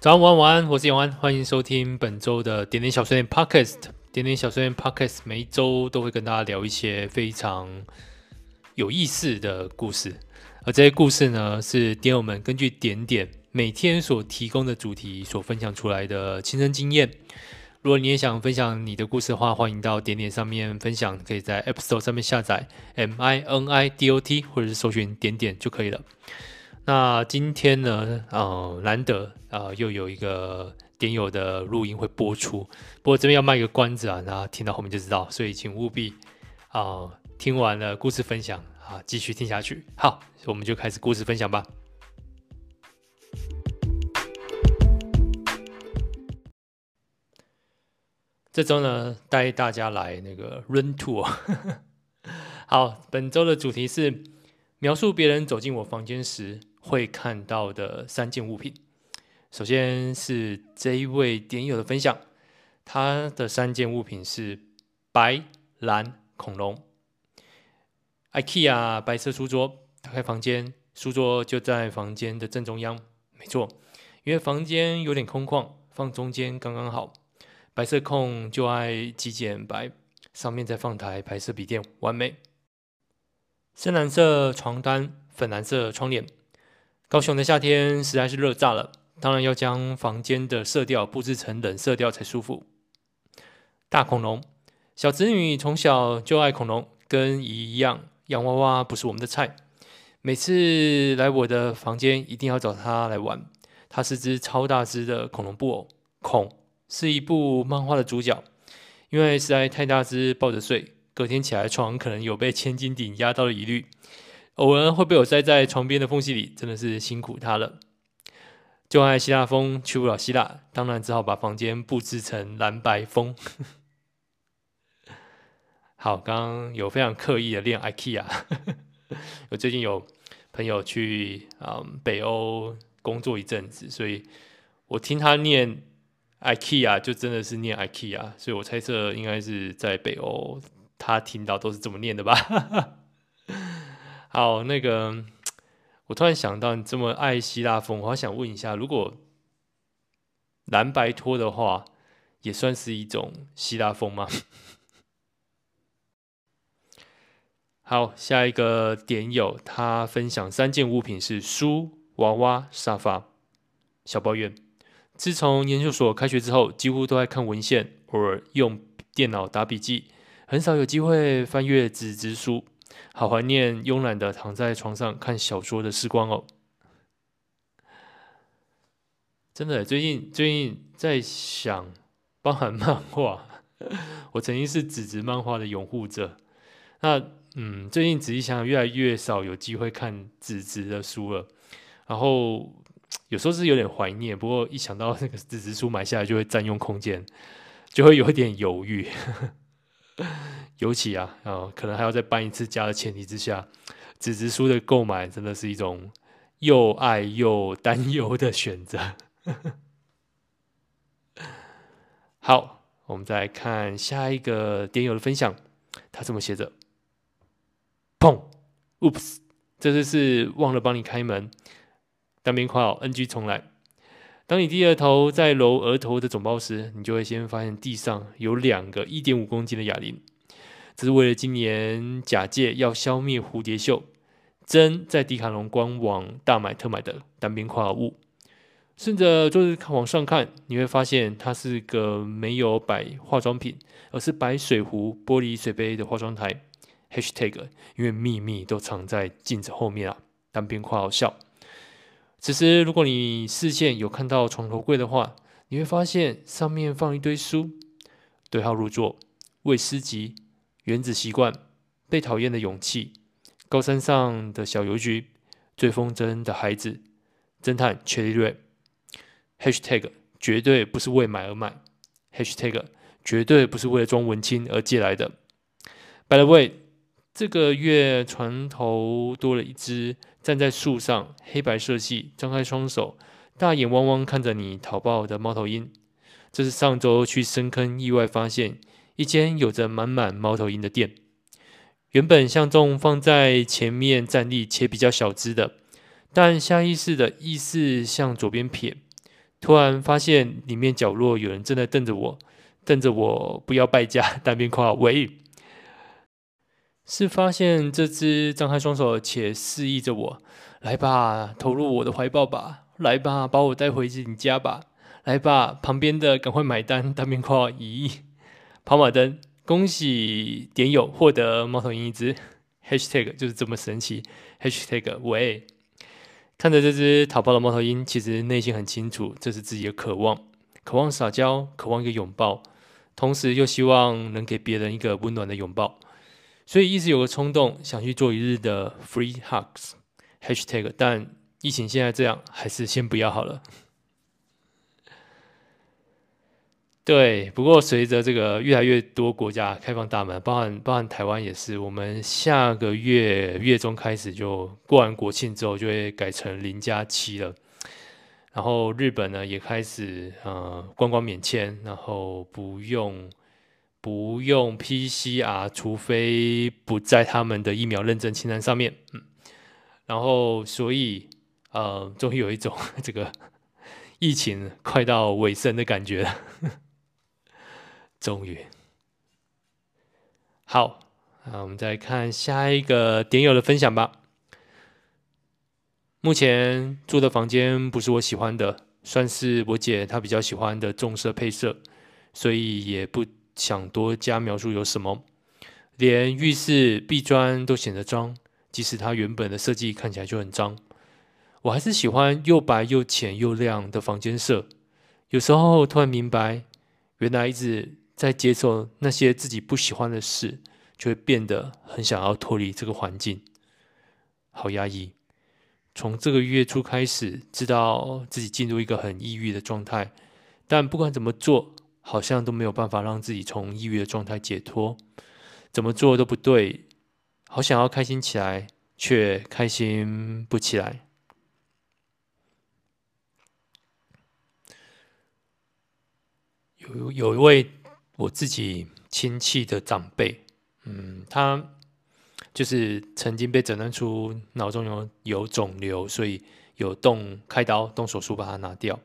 早安，晚安，晚安，我是永安，欢迎收听本周的点点小碎念 Podcast。点点小碎念 Podcast 每一周都会跟大家聊一些非常有意思的故事，而这些故事呢，是点友们根据点点每天所提供的主题所分享出来的亲身经验。如果你也想分享你的故事的话，欢迎到点点上面分享，可以在 App Store 上面下载 M I N I D O T，或者是搜寻点点就可以了。那今天呢，呃，难得啊、又有一个点友的录音会播出。不过这边要卖一个关子啊，那听到后面就知道，所以请务必啊、呃，听完了故事分享啊，继续听下去。好，我们就开始故事分享吧。这周呢，带大家来那个 Run Tour。好，本周的主题是描述别人走进我房间时。会看到的三件物品，首先是这一位点友的分享，他的三件物品是白蓝恐龙。IKEA 白色书桌，打开房间，书桌就在房间的正中央，没错，因为房间有点空旷，放中间刚刚好。白色控就爱极简白，上面再放台白色笔电，完美。深蓝色床单，粉蓝色窗帘。高雄的夏天实在是热炸了，当然要将房间的色调布置成冷色调才舒服。大恐龙，小侄女从小就爱恐龙，跟姨一样，洋娃娃不是我们的菜。每次来我的房间，一定要找她来玩。她是只超大只的恐龙布偶，恐是一部漫画的主角，因为实在太大只，抱着睡，隔天起来床可能有被千斤顶压到的疑虑。偶尔会被我塞在床边的缝隙里，真的是辛苦他了。就爱希腊风，去不了希腊，当然只好把房间布置成蓝白风。好，刚刚有非常刻意的练 IKEA。我最近有朋友去嗯北欧工作一阵子，所以我听他念 IKEA 就真的是念 IKEA，所以我猜测应该是在北欧，他听到都是这么念的吧。好，那个，我突然想到，你这么爱希腊风，我好想问一下，如果蓝白拖的话，也算是一种希腊风吗？好，下一个点友，他分享三件物品是书、娃娃、沙发。小抱怨：自从研究所开学之后，几乎都在看文献，偶尔用电脑打笔记，很少有机会翻阅纸质书。好怀念慵懒的躺在床上看小说的时光哦！真的，最近最近在想，包含漫画，我曾经是纸质漫画的拥护者。那嗯，最近仔细想想，越来越少有机会看纸质的书了。然后有时候是有点怀念，不过一想到那个纸质书买下来就会占用空间，就会有点犹豫。尤其啊，啊、可能还要再搬一次家的前提之下，纸质书的购买真的是一种又爱又担忧的选择。好，我们再来看下一个点友的分享，他这么写着：砰，Oops，这次是忘了帮你开门，单边括号 NG 重来。当你低着头在揉额头的肿包时，你就会先发现地上有两个一点五公斤的哑铃。这是为了今年假借要消灭蝴蝶袖，真在迪卡侬官网大买特买的单边括号物。顺着桌子往上看，你会发现它是个没有摆化妆品，而是摆水壶、玻璃水杯的化妆台。#hashtag 因为秘密都藏在镜子后面啊，单边括号笑。此时，如果你视线有看到床头柜的话，你会发现上面放一堆书，对号入座，为诗集。原子习惯，被讨厌的勇气，高山上的小邮局，最风筝的孩子，侦探切利瑞。#hashtag 绝对不是为买而买，#hashtag 绝对不是为了装文青而借来的。By the way，这个月床头多了一只站在树上，黑白色系，张开双手，大眼汪汪看着你讨抱的猫头鹰。这是上周去深坑意外发现。一间有着满满猫头鹰的店，原本相中放在前面站立且比较小只的，但下意识的意识向左边撇，突然发现里面角落有人正在瞪着我，瞪着我不要败家，单边夸喂，是发现这只张开双手且示意着我，来吧，投入我的怀抱吧，来吧，把我带回你家吧，来吧，旁边的赶快买单，单边夸咦，跑马灯，恭喜点友获得猫头鹰一只，#hashtag 就是这么神奇，#hashtag 喂。看着这只逃跑的猫头鹰，其实内心很清楚，这是自己的渴望，渴望撒娇，渴望一个拥抱，同时又希望能给别人一个温暖的拥抱，所以一直有个冲动想去做一日的 free hugs hashtag，但疫情现在这样，还是先不要好了。对，不过随着这个越来越多国家开放大门，包含包含台湾也是，我们下个月月中开始就过完国庆之后就会改成零加七了。然后日本呢也开始呃观光免签，然后不用不用 PCR，除非不在他们的疫苗认证清单上面。嗯，然后所以呃终于有一种 这个疫情快到尾声的感觉了。终于好，那我们再看下一个点友的分享吧。目前住的房间不是我喜欢的，算是我姐她比较喜欢的重色配色，所以也不想多加描述有什么。连浴室壁砖都显得脏，即使它原本的设计看起来就很脏，我还是喜欢又白又浅又亮的房间色。有时候突然明白，原来一直。在接受那些自己不喜欢的事，就会变得很想要脱离这个环境，好压抑。从这个月初开始，知道自己进入一个很抑郁的状态，但不管怎么做，好像都没有办法让自己从抑郁的状态解脱，怎么做都不对。好想要开心起来，却开心不起来。有有一位。我自己亲戚的长辈，嗯，他就是曾经被诊断出脑中有有肿瘤，所以有动开刀动手术把它拿掉。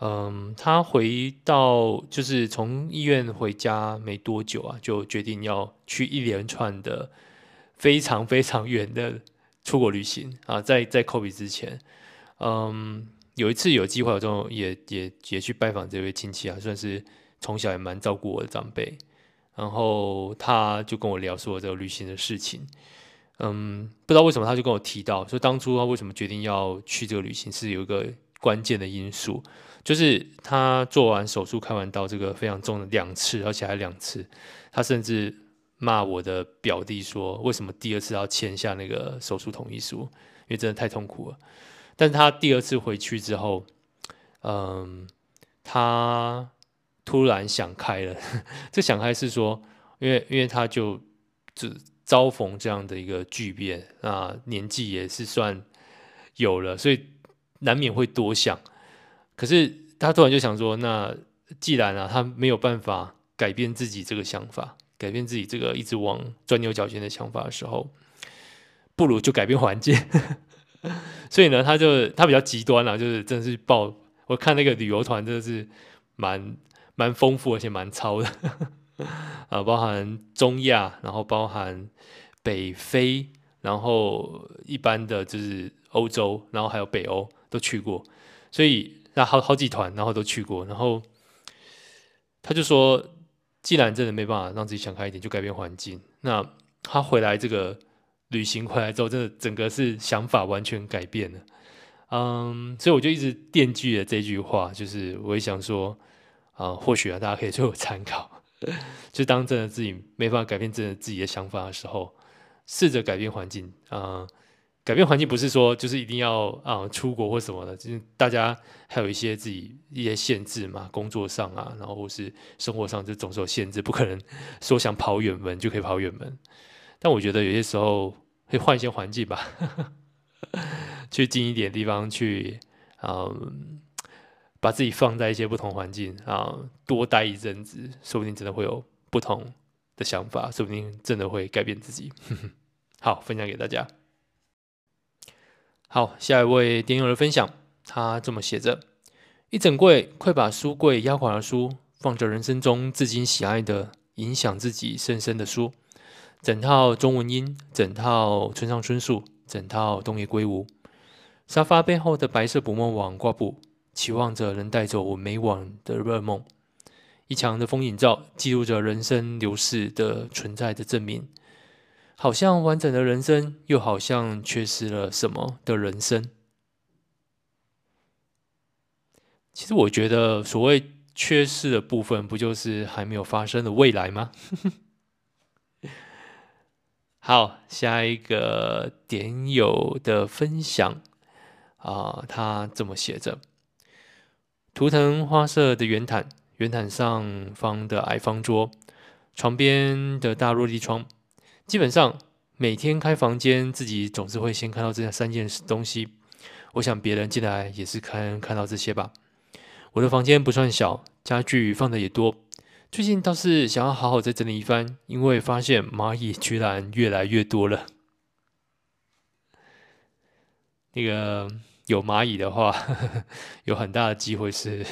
嗯，他回到就是从医院回家没多久啊，就决定要去一连串的非常非常远的出国旅行啊，在在 COVID 之前，嗯，有一次有机会，我就也也也去拜访这位亲戚啊，算是。从小也蛮照顾我的长辈，然后他就跟我聊说这个旅行的事情，嗯，不知道为什么他就跟我提到说，当初他为什么决定要去这个旅行，是有一个关键的因素，就是他做完手术开完刀这个非常重的两次，而且还两次，他甚至骂我的表弟说，为什么第二次要签下那个手术同意书，因为真的太痛苦了。但是他第二次回去之后，嗯，他。突然想开了，这想开是说，因为因为他就只遭逢这样的一个巨变啊，年纪也是算有了，所以难免会多想。可是他突然就想说，那既然啊，他没有办法改变自己这个想法，改变自己这个一直往钻牛角尖的想法的时候，不如就改变环境。所以呢，他就他比较极端了，就是真的是抱我看那个旅游团真的是蛮。蛮丰富而且蛮超的，啊，包含中亚，然后包含北非，然后一般的就是欧洲，然后还有北欧都去过，所以那好好几团，然后都去过，然后他就说，既然真的没办法让自己想开一点，就改变环境。那他回来这个旅行回来之后，真的整个是想法完全改变了，嗯，所以我就一直惦记着这句话，就是我也想说。啊，或许啊，大家可以 做个参考。就当真的自己没办法改变真的自己的想法的时候，试着改变环境啊。改变环境不是说就是一定要啊出国或什么的，就是大家还有一些自己一些限制嘛，工作上啊，然后或是生活上就总是有限制，不可能 说想跑远门就可以跑远门。但我觉得有些时候会换一些环境吧，去近一点的地方去，嗯。把自己放在一些不同环境啊，多待一阵子，说不定真的会有不同的想法，说不定真的会改变自己。好，分享给大家。好，下一位点友的分享，他这么写着：一整柜快把书柜压垮的书，放着人生中至今喜爱的、影响自己深深的书，整套中文英，整套村上春树，整套东野圭吾。沙发背后的白色捕梦网挂布，期望着能带走我每晚的噩梦。一墙的风景照，记录着人生流逝的存在的证明。好像完整的人生，又好像缺失了什么的人生。其实我觉得，所谓缺失的部分，不就是还没有发生的未来吗？好，下一个点友的分享啊，他这么写着：图腾花色的圆毯，圆毯上方的矮方桌，床边的大落地窗。基本上每天开房间，自己总是会先看到这三件东西。我想别人进来也是看看到这些吧。我的房间不算小，家具放的也多。最近倒是想要好好再整理一番，因为发现蚂蚁居然越来越多了。那个有蚂蚁的话，有很大的机会是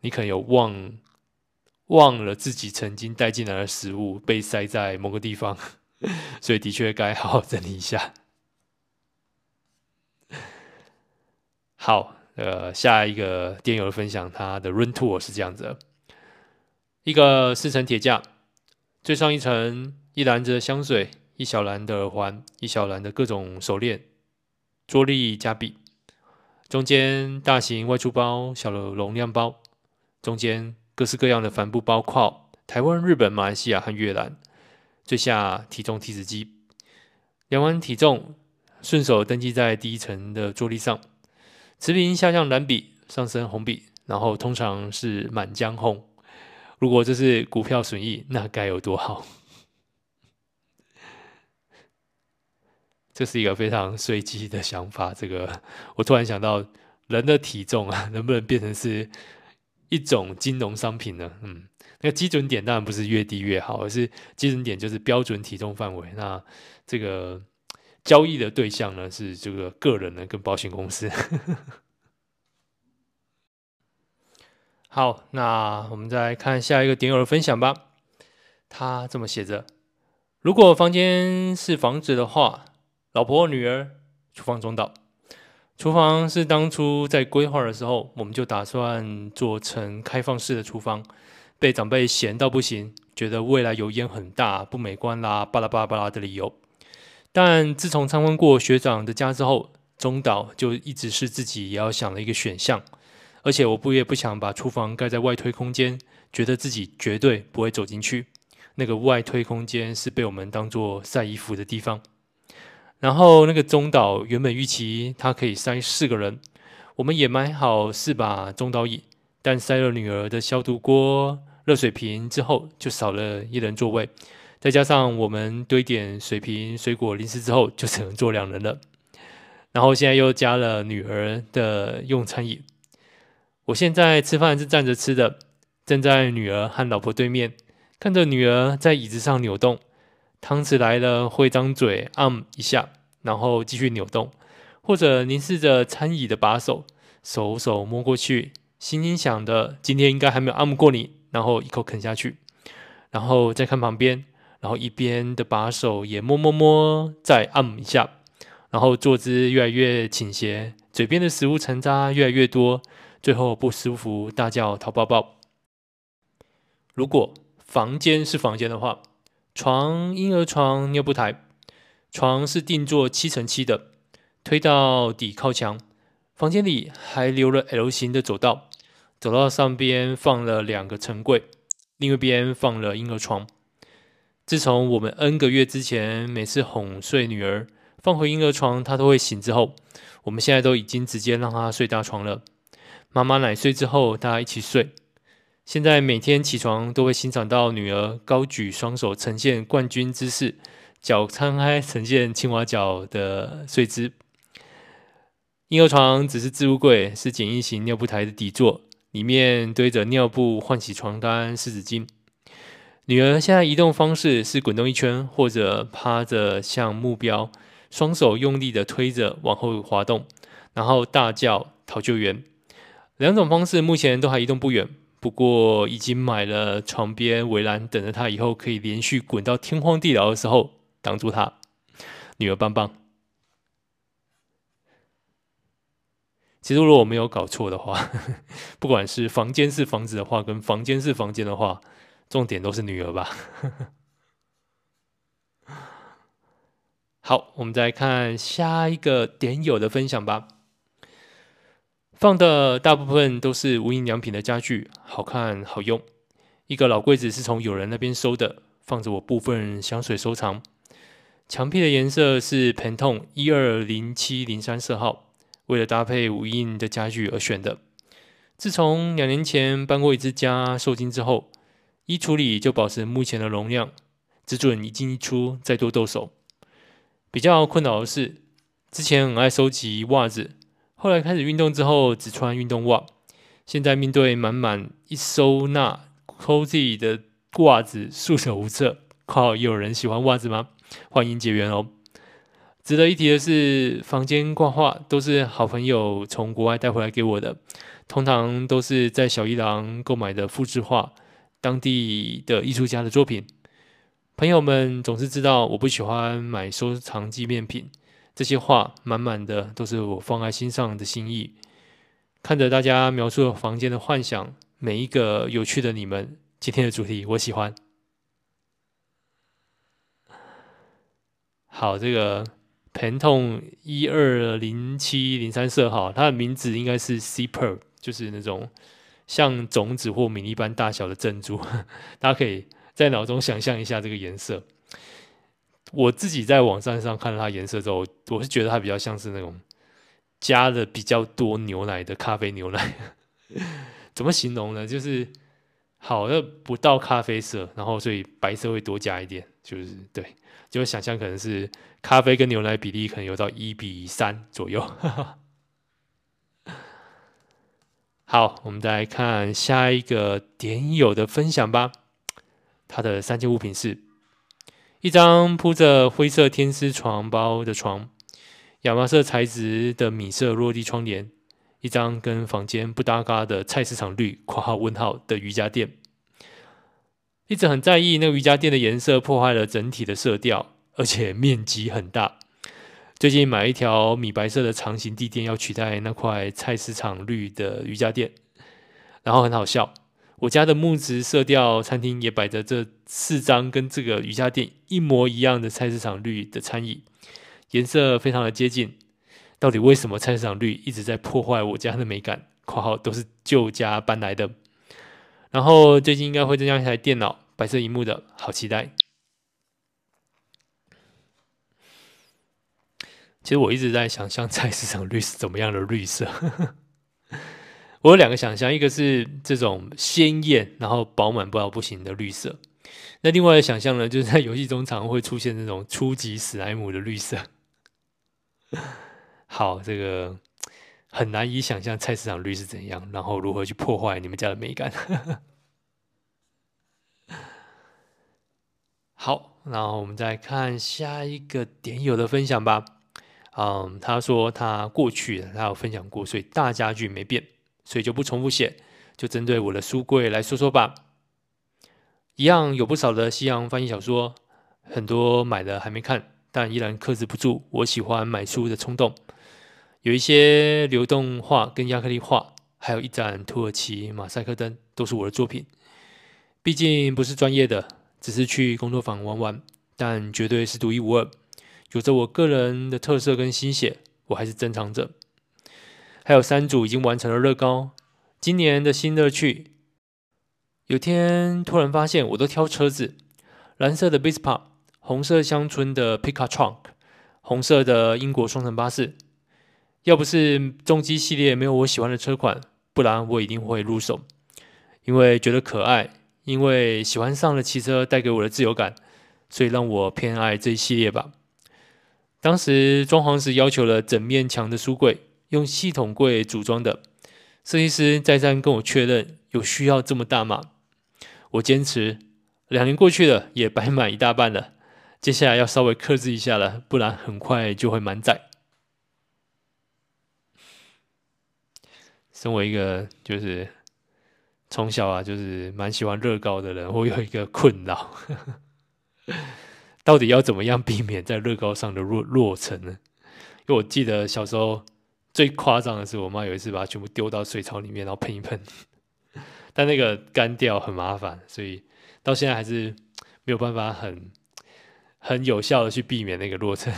你可能有忘忘了自己曾经带进来的食物被塞在某个地方，所以的确该好好整理一下。好。呃，下一个电友的分享，他的 room tour 是这样子：一个四层铁架，最上一层一篮子的香水，一小篮的耳环，一小篮的各种手链、桌历、夹笔；中间大型外出包、小的容量包；中间各式各样的帆布包括台湾、日本、马来西亚和越南；最下体重体脂机，量完体重，顺手登记在第一层的桌历上。持平下降蓝笔，上升红笔，然后通常是满江红。如果这是股票损益，那该有多好？这是一个非常随机的想法。这个 我突然想到，人的体重啊，能不能变成是一种金融商品呢？嗯，那个基准点当然不是越低越好，而是基准点就是标准体重范围。那这个。交易的对象呢，是这个个人呢，跟保险公司。好，那我们再看下一个点友的分享吧。他这么写着：如果房间是房子的话，老婆、女儿、厨房中岛。厨房是当初在规划的时候，我们就打算做成开放式的厨房，被长辈嫌到不行，觉得未来油烟很大，不美观啦，巴拉巴拉巴拉的理由。但自从参观过学长的家之后，中岛就一直是自己也要想的一个选项。而且我不也不想把厨房盖在外推空间，觉得自己绝对不会走进去。那个外推空间是被我们当做晒衣服的地方。然后那个中岛原本预期它可以塞四个人，我们也买好四把中岛椅，但塞了女儿的消毒锅、热水瓶之后，就少了一人座位。再加上我们堆点水瓶、水果、零食之后，就只能坐两人了。然后现在又加了女儿的用餐椅。我现在吃饭是站着吃的，站在女儿和老婆对面，看着女儿在椅子上扭动。汤匙来了会张嘴按一下，然后继续扭动，或者凝视着餐椅的把手，手手摸过去，心心想的今天应该还没有按过你，然后一口啃下去，然后再看旁边。然后一边的把手也摸摸摸，再按一下，然后坐姿越来越倾斜，嘴边的食物残渣越来越多，最后不舒服大叫讨抱抱。如果房间是房间的话，床婴儿床尿布台，床是定做七乘七的，推到底靠墙，房间里还留了 L 型的走道，走道上边放了两个层柜，另一边放了婴儿床。自从我们 N 个月之前每次哄睡女儿，放回婴儿床，她都会醒之后，我们现在都已经直接让她睡大床了。妈妈奶睡之后，大家一起睡。现在每天起床都会欣赏到女儿高举双手呈现冠军姿势，脚摊开呈现青蛙脚的睡姿。婴儿床只是置物柜，是简易型尿布台的底座，里面堆着尿布、换洗床单、湿纸巾。女儿现在移动方式是滚动一圈，或者趴着向目标，双手用力的推着往后滑动，然后大叫讨救援。两种方式目前都还移动不远，不过已经买了床边围栏，等着他以后可以连续滚到天荒地老的时候挡住他。女儿棒棒。其实如果我没有搞错的话，不管是房间是房子的话，跟房间是房间的话，重点都是女儿吧。好，我们再看下一个点友的分享吧。放的大部分都是无印良品的家具，好看好用。一个老柜子是从友人那边收的，放着我部分香水收藏。墙壁的颜色是 Pantone 一二零七零三色号，为了搭配无印的家具而选的。自从两年前搬过一次家受惊之后，衣橱里就保持目前的容量，只准一进一出，再多动手。比较困扰的是，之前很爱收集袜子。后来开始运动之后，只穿运动袜。现在面对满满一收纳 cozy 的袜子，束手无策。靠，有人喜欢袜子吗？欢迎结缘哦。值得一提的是，房间挂画都是好朋友从国外带回来给我的，通常都是在小一郎购买的复制画，当地的艺术家的作品。朋友们总是知道我不喜欢买收藏纪念品。这些话满满的都是我放在心上的心意。看着大家描述房间的幻想，每一个有趣的你们，今天的主题我喜欢。好，这个 Pantone 一二零七零三色号，它的名字应该是 Superb，就是那种像种子或米粒般大小的珍珠。大家可以在脑中想象一下这个颜色。我自己在网站上看到它颜色之后，我是觉得它比较像是那种加了比较多牛奶的咖啡牛奶。怎么形容呢？就是好的不到咖啡色，然后所以白色会多加一点，就是对，就想象可能是咖啡跟牛奶比例可能有到一比三左右。好，我们再来看下一个点友的分享吧。他的三件物品是。一张铺着灰色天丝床包的床，亚麻色材质的米色落地窗帘，一张跟房间不搭嘎的菜市场绿（括号问号）的瑜伽垫。一直很在意那个瑜伽垫的颜色，破坏了整体的色调，而且面积很大。最近买一条米白色的长形地垫，要取代那块菜市场绿的瑜伽垫，然后很好笑。我家的木质色调餐厅也摆着这四张跟这个瑜伽垫一模一样的菜市场绿的餐椅，颜色非常的接近。到底为什么菜市场绿一直在破坏我家的美感？括号都是旧家搬来的。然后最近应该会增加一台电脑，白色萤幕的，好期待。其实我一直在想象菜市场绿是怎么样的绿色。我有两个想象，一个是这种鲜艳然后饱满不到不行的绿色，那另外的想象呢，就是在游戏中常会出现那种初级史莱姆的绿色。好，这个很难以想象菜市场绿是怎样，然后如何去破坏你们家的美感。好，然后我们再看下一个点友的分享吧。嗯，他说他过去他有分享过，所以大家具没变。所以就不重复写，就针对我的书柜来说说吧。一样有不少的西洋翻译小说，很多买了还没看，但依然克制不住我喜欢买书的冲动。有一些流动画跟亚克力画，还有一盏土耳其马赛克灯，都是我的作品。毕竟不是专业的，只是去工作坊玩玩，但绝对是独一无二，有着我个人的特色跟心血，我还是珍藏着。还有三组已经完成了乐高，今年的新乐趣。有天突然发现，我都挑车子：蓝色的 Vespa，红色乡村的 Pickup Truck，红色的英国双层巴士。要不是重机系列没有我喜欢的车款，不然我一定会入手。因为觉得可爱，因为喜欢上了骑车带给我的自由感，所以让我偏爱这一系列吧。当时装潢时要求了整面墙的书柜。用系统柜组装的，设计师再三跟我确认，有需要这么大吗？我坚持，两年过去了，也摆满一大半了，接下来要稍微克制一下了，不然很快就会满载。身为一个就是从小啊就是蛮喜欢乐高的人，我有一个困扰，到底要怎么样避免在乐高上的落落成呢？因为我记得小时候最夸张的是，我妈有一次把它全部丢到水槽里面，然后喷一喷，但那个干掉很麻烦，所以到现在还是没有办法很很有效的去避免那个落成。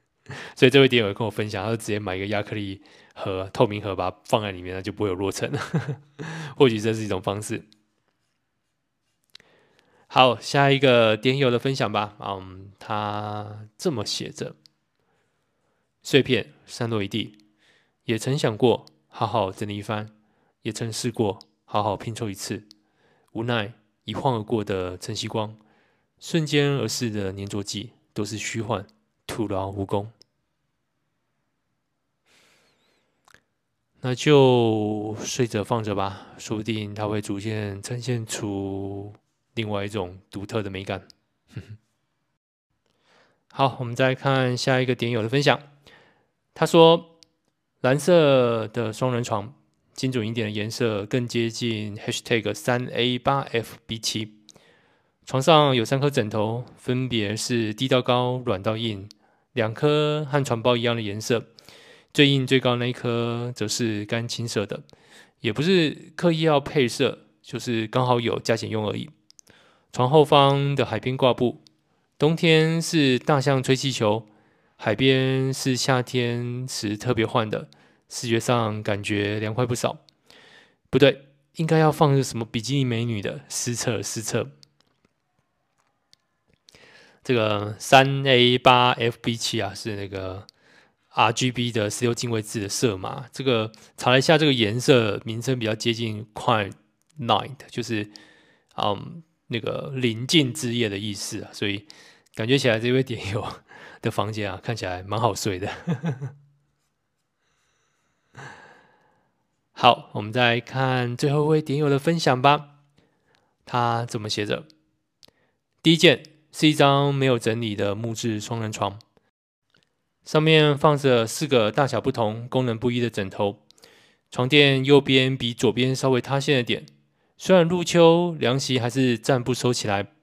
所以这位点友跟我分享，他就直接买一个亚克力盒、透明盒，把它放在里面，那就不会有落成了。或许这是一种方式。好，下一个点友的分享吧。嗯，他这么写着：碎片散落一地，也曾想过好好整理一番，也曾试过好好拼凑一次，无奈一晃而过的晨曦光，瞬间而逝的粘着剂，都是虚幻，徒劳无功。那就睡着放着吧，说不定它会逐渐呈现出另外一种独特的美感。好，我们再看下一个点友的分享。他说：“蓝色的双人床，精准一点的颜色，更接近 #hashtag 三 A 八 F B 七。床上有三颗枕头，分别是低到高、软到硬，两颗和床包一样的颜色。”最硬最高那一颗则是干青色的，也不是刻意要配色，就是刚好有加减用而已。床后方的海边挂布，冬天是大象吹气球，海边是夏天时特别换的，视觉上感觉凉快不少。不对，应该要放个什么比基尼美女的失策失策。这个三 A 八 FB 七啊，是那个。RGB 的十六进位制的色码，这个查了一下，这个颜色名称比较接近 Quiet Night，就是嗯那个临近之夜的意思啊，所以感觉起来这位点友的房间啊，看起来蛮好睡的。好，我们再看最后一位点友的分享吧。他怎么写着？第一件是一张没有整理的木质双人床。上面放着四个大小不同、功能不一的枕头，床垫右边比左边稍微塌陷了点。虽然入秋，凉席还是暂不收起来。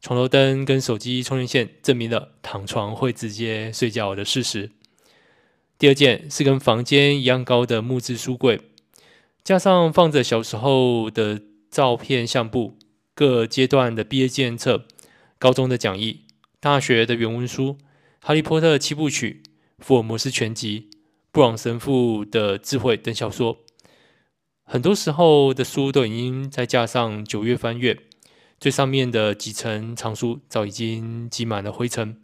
床头灯跟手机充电线证明了躺床会直接睡觉的事实。第二件是跟房间一样高的木质书柜，加上放着小时候的照片相簿、各阶段的毕业纪念册、高中的讲义、大学的原文书。《哈利波特》七部曲、《福尔摩斯全集》、布朗神父的智慧等小说，很多时候的书都已经在架上九月翻阅，最上面的几层藏书早已经积满了灰尘。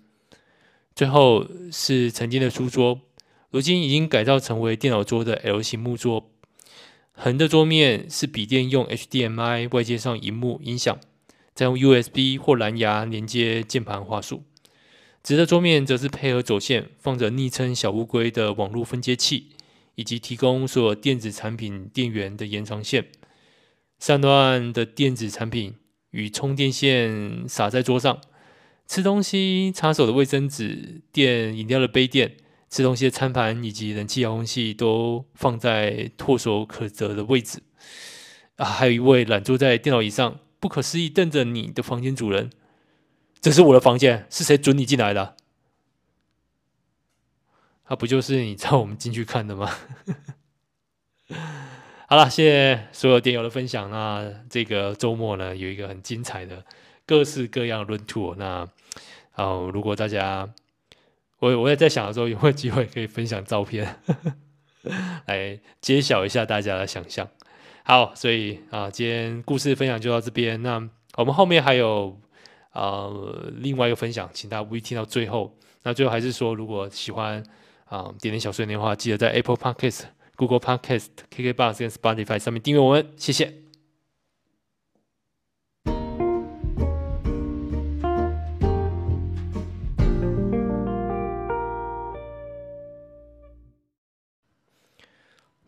最后是曾经的书桌，如今已经改造成为电脑桌的 L 型木桌，横的桌面是笔电用 HDMI 外接上萤幕音响，再用 USB 或蓝牙连接键盘滑鼠。直的桌面则是配合走线，放着昵称“小乌龟”的网络分接器，以及提供所有电子产品电源的延长线。上段的电子产品与充电线撒在桌上，吃东西擦手的卫生纸、垫饮料的杯垫、吃东西的餐盘以及冷气遥控器都放在唾手可得的位置。啊，还有一位懒坐在电脑椅上，不可思议瞪着你的房间主人。这是我的房间，是谁准你进来的？他、啊、不就是你叫我们进去看的吗？好了，谢谢所有电友的分享。那这个周末呢，有一个很精彩的各式各样的 room tour。那好，如果大家，我我也在想的时候，有没有机会可以分享照片，来揭晓一下大家的想象。好，所以啊，今天故事分享就到这边。那我们后面还有。呃，另外一个分享，请大家务必听到最后。那最后还是说，如果喜欢啊、点点小碎念的话，记得在 Apple Podcast、Google Podcast、KKBox 跟 Spotify 上面订阅我们，谢谢。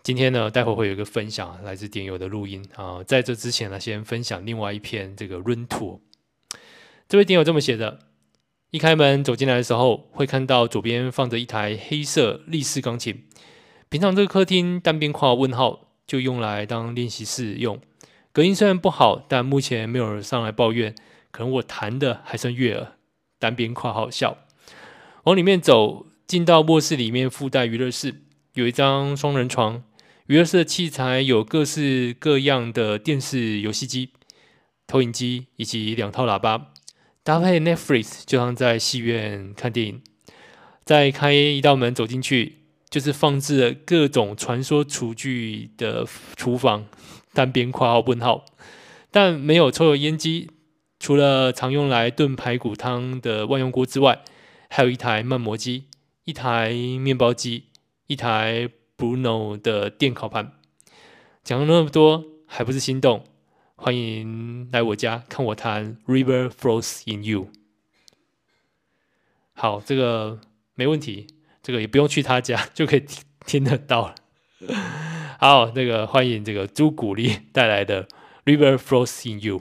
今天呢，待会会有一个分享，来自点友的录音啊、在这之前呢，先分享另外一篇这个 Room Tour。这位点友这么写的：一开门走进来的时候，会看到左边放着一台黑色立式钢琴。平常这个客厅单边框问号，就用来当练习室用。隔音虽然不好，但目前没有人上来抱怨。可能我弹的还算悦耳。单边括号笑。往里面走，进到卧室里面附带娱乐室，有一张双人床。娱乐室的器材有各式各样的电视、游戏机、投影机以及两套喇叭，搭配 Netflix，就像在戏院看电影。再开一道门走进去，就是放置了各种传说厨具的厨房，单边括号问号，但没有抽油烟机，除了常用来炖排骨汤的万用锅之外，还有一台慢磨机，一台面包机，一台。Bruno 的电烤盘，讲了那么多，还不是心动？欢迎来我家看我弹《River Flows in You》。好，这个没问题，这个也不用去他家 就可以听听得到。好，那个欢迎这个朱古力带来的《River Flows in You》。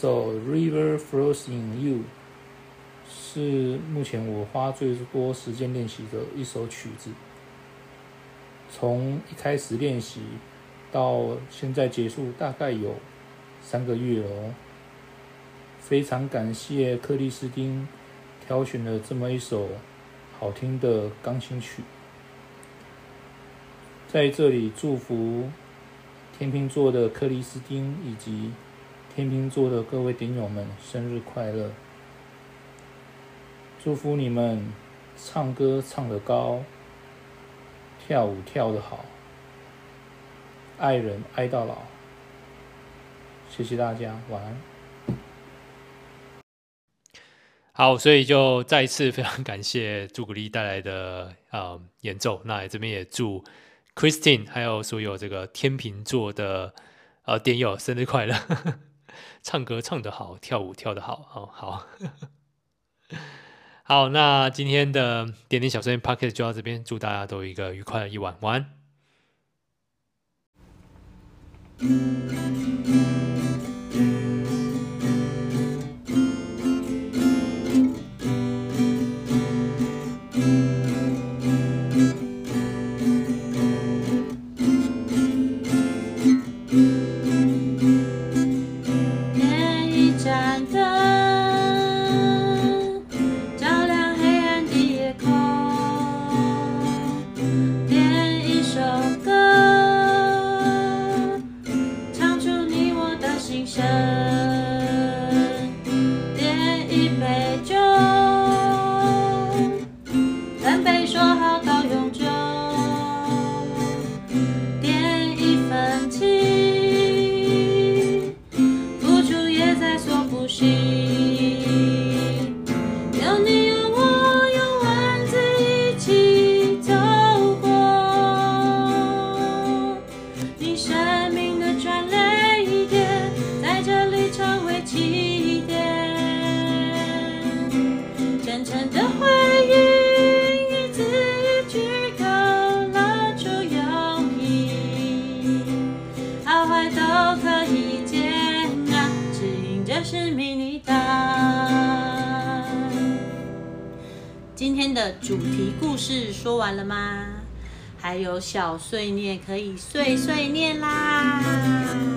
首《River Flows in You》是目前我花最多时间练习的一首曲子。从一开始练习到现在结束，大概有三个月哦。非常感谢克里斯汀挑选了这么一首好听的钢琴曲，在这里祝福天秤座的克里斯汀以及。天秤座的各位点友们，生日快乐！祝福你们唱歌唱得高，跳舞跳得好，爱人爱到老。谢谢大家，晚安。好，所以就再一次非常感谢朱古力带来的呃演奏。那这边也祝 Christine 还有所有这个天秤座的呃点友生日快乐。唱歌唱得好，跳舞跳得好，好好 好。那今天的点点小声音 Podcast 就到这边，祝大家都有一个愉快的一晚，晚安。主题故事说完了吗？还有小碎念可以碎碎念啦。